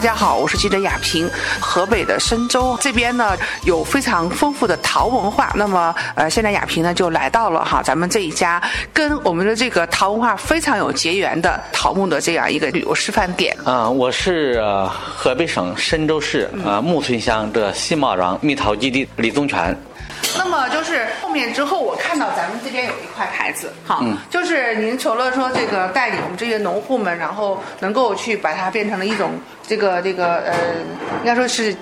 大家好，我是记者雅萍。河北的深州这边呢，有非常丰富的陶文化。那么，呃，现在雅萍呢就来到了哈咱们这一家跟我们的这个陶文化非常有结缘的陶木的这样一个旅游示范点。啊、我是、河北省深州市啊木村乡的新马庄蜜桃基地李宗全。那么就是后面之后，我看到咱们这边有一块牌子，哈，就是您除了说这个带领我们这些农户们，然后能够去把它变成了一种这个这个呃，应该说是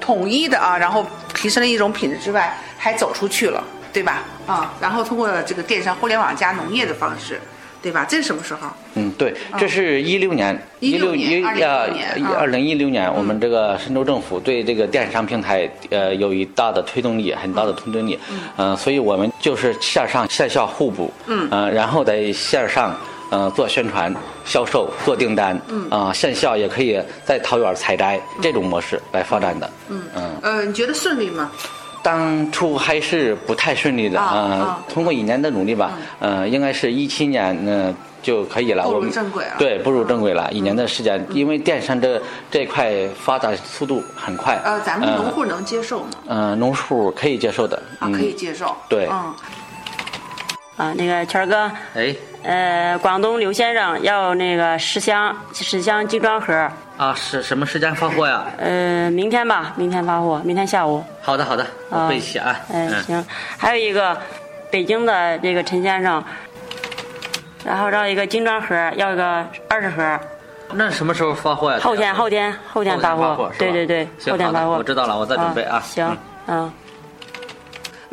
统一的啊，然后提升了一种品质之外，还走出去了，对吧？啊，然后通过这个电商、互联网加农业的方式，对吧？这是什么时候？嗯，对，这是一六年，一六一2016年啊二零一六年，我们这个深州政府对这个电商平台呃有一大的推动力，很大的推动力，嗯、所以我们就是线上线下互补，嗯，呃，然后在线上。呃，做宣传、销售、做订单，嗯啊、线下也可以在桃园采摘这种模式来发展的，嗯嗯。呃，你觉得顺利吗？当初还是不太顺利的啊呃啊通过一年的努力吧，呃，应该是一七年嗯、就可以了。步入正轨了对，步入正轨了，一年的时间，因为电商这这一块发展速度很快。呃，咱们农户能接受吗？嗯、农户可以接受的。啊，可以接受。对嗯，啊，那个圈儿哥，哎，呃，广东刘先生要那个十箱十箱精装盒，啊，是什么时间发货呀？呃，明天吧，明天发货，明天下午。好的，好的，我啊背起啊。嗯，行。还有一个北京的这个陈先生，然后要一个精装盒，要一个二十盒，那什么时候发货呀？后天后天后天发货。对对对，后天发货。我知道了，我再准备啊。行嗯，嗯。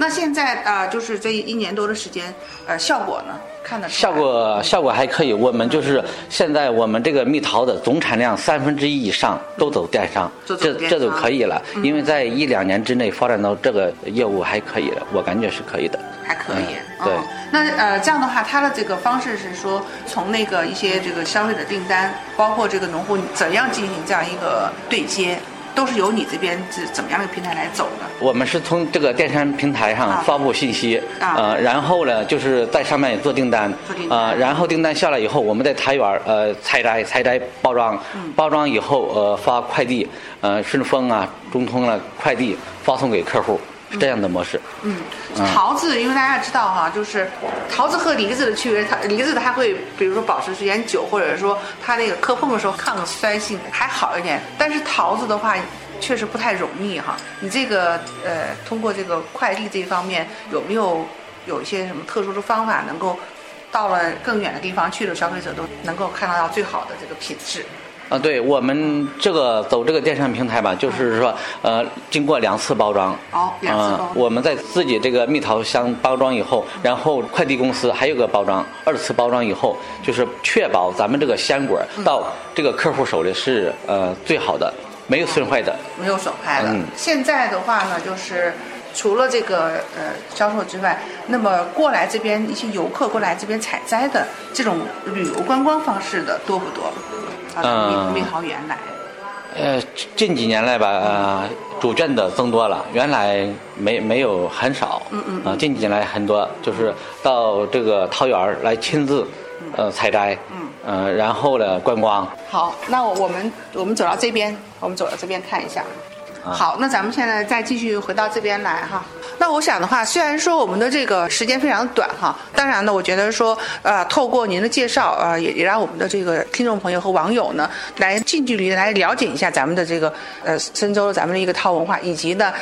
那现在呃，就是这一年多的时间，呃，效果呢，看得出效果效果还可以，我们就是现在我们这个蜜桃的总产量三分之一以上都走电商，这这就可以了。因为在一两年之内发展到这个业务还可以的，我感觉是可以的。还可以。嗯对哦那呃，这样的话，它的这个方式是说，从那个一些这个消费者订单，包括这个农户怎样进行这样一个对接，都是由你这边是怎么样的平台来走的？我们是从这个电商平台啊。上发布信息，啊。呃，然后呢，就是在上面做订单做订，单。呃，然后订单下来以后，我们在台园儿呃采摘、采摘、包装，嗯。包装以后呃发快递，呃顺丰啊、中通啊快递发送给客户，是这样的模式。嗯，桃子，因为大家知道哈，就是桃子和梨子的区别，它梨子它会，比如说保持时间久，或者说它那个磕碰的时候抗酸性还好一点，但是桃子的话。确实不太容易哈，你这个呃，通过这个快递这一方面，有没有有一些什么特殊的方法，能够到了更远的地方去的消费者都能够看得到最好的这个品质？啊，对我们这个走这个电商平台吧，就是说，呃，经过两次包装，哦两次包装呃我们在自己这个蜜桃箱包装以后，然后快递公司还有个包装，二次包装以后，就是确保咱们这个鲜果嗯到这个客户手里是呃最好的，没有损坏的。没有损坏的。嗯现在的话呢，就是除了这个呃销售之外，那么过来这边一些游客过来这边采摘的这种旅游观光方式的多不多？啊，嗯。蜜蜜桃园来，呃，近几年来吧，呃，逐渐的增多了，原来没没有很少，嗯嗯，啊、近几年来很多，就是到这个桃园来亲自，呃，采摘，嗯，呃，然后呢观光，好，那我我们我们走到这边，我们走到这边看一下。好，那咱们现在再继续回到这边来哈。那我想的话，虽然说我们的这个时间非常短哈，当然呢，我觉得说，呃，透过您的介绍，呃，也也让我们的这个听众朋友和网友呢，来近距离来了解一下咱们的这个呃深州咱们的一个套文化，以及呢。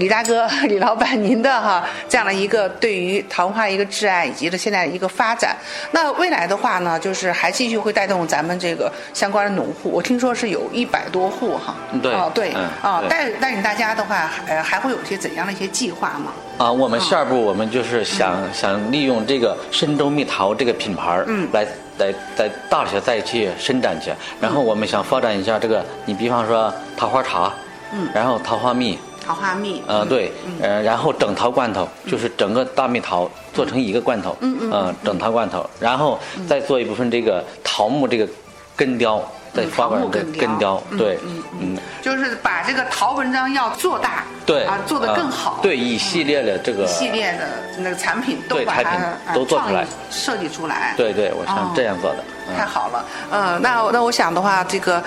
李大哥、李老板，您的哈这样的一个对于桃花的一个挚爱，以及的现在的一个发展，那未来的话呢，就是还继续会带动咱们这个相关的农户。我听说是有一百多户哈，嗯对啊对嗯啊，对。带带领大家的话，呃，还会有一些怎样的一些计划吗？啊，我们下一步我们就是想、想利用这个深州蜜桃这个品牌儿，嗯。来来在大学再去伸展去，然后我们想发展一下这个，你比方说桃花茶，嗯，然后桃花蜜，桃花蜜，呃，对，呃，然后整桃罐头，就是整个大蜜桃做成一个罐头，嗯嗯，整桃罐头，然后再做一部分这个桃木这个根雕，再发桃木展这根雕根雕，对，嗯嗯，就是把这个桃文章要做大，对，啊，做得更呃好，对，一系列的这个一系列的那个产品都把它都做出来设计出来，对对，我哦想这样做的，嗯。太好了，嗯，那那我想的话，这个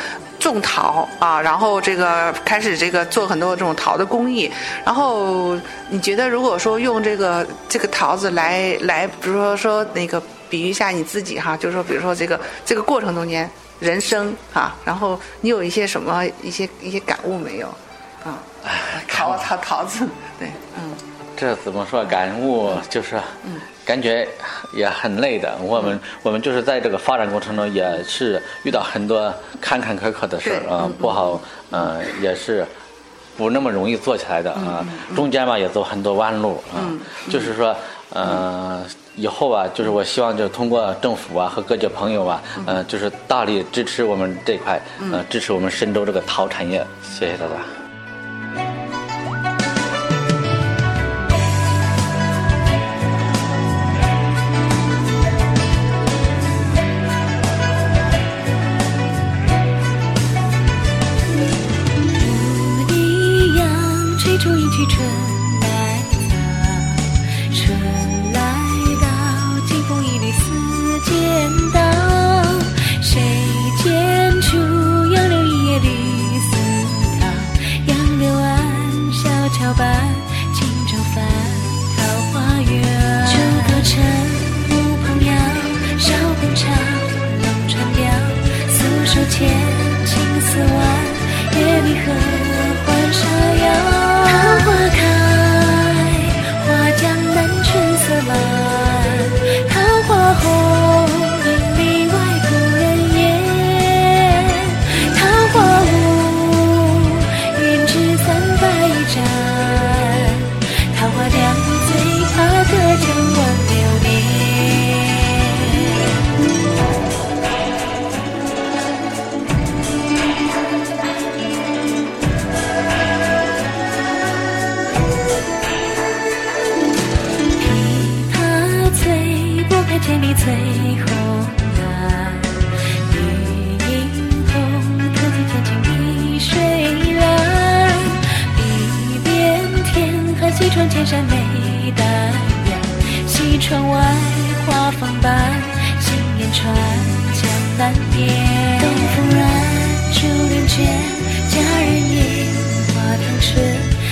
种桃啊，然后这个开始这个做很多这种桃的工艺。然后你觉得，如果说用这个这个桃子来来，比如说说那个比喻一下你自己哈，就是说，比如说这个这个过程中间人生哈，然后你有一些什么一些一些感悟没有？啊，桃桃桃子，对，嗯。这怎么说？感悟就是，感觉也很累的。我们我们就是在这个发展过程中，也是遇到很多坎坎坷坷的事儿啊，不好，嗯，也是不那么容易做起来的啊。中间吧，也走很多弯路啊。就是说，嗯，以后啊，就是我希望就通过政府啊和各界朋友啊，嗯，就是大力支持我们这块，嗯，支持我们深州这个陶产业。谢谢大家。bye. 千山美淡雅，西窗外花放白，行人穿江南边。东风软，珠帘卷，佳人饮花汤池，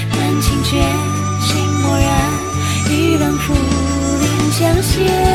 丹青卷，心默然，玉兰赴临江仙。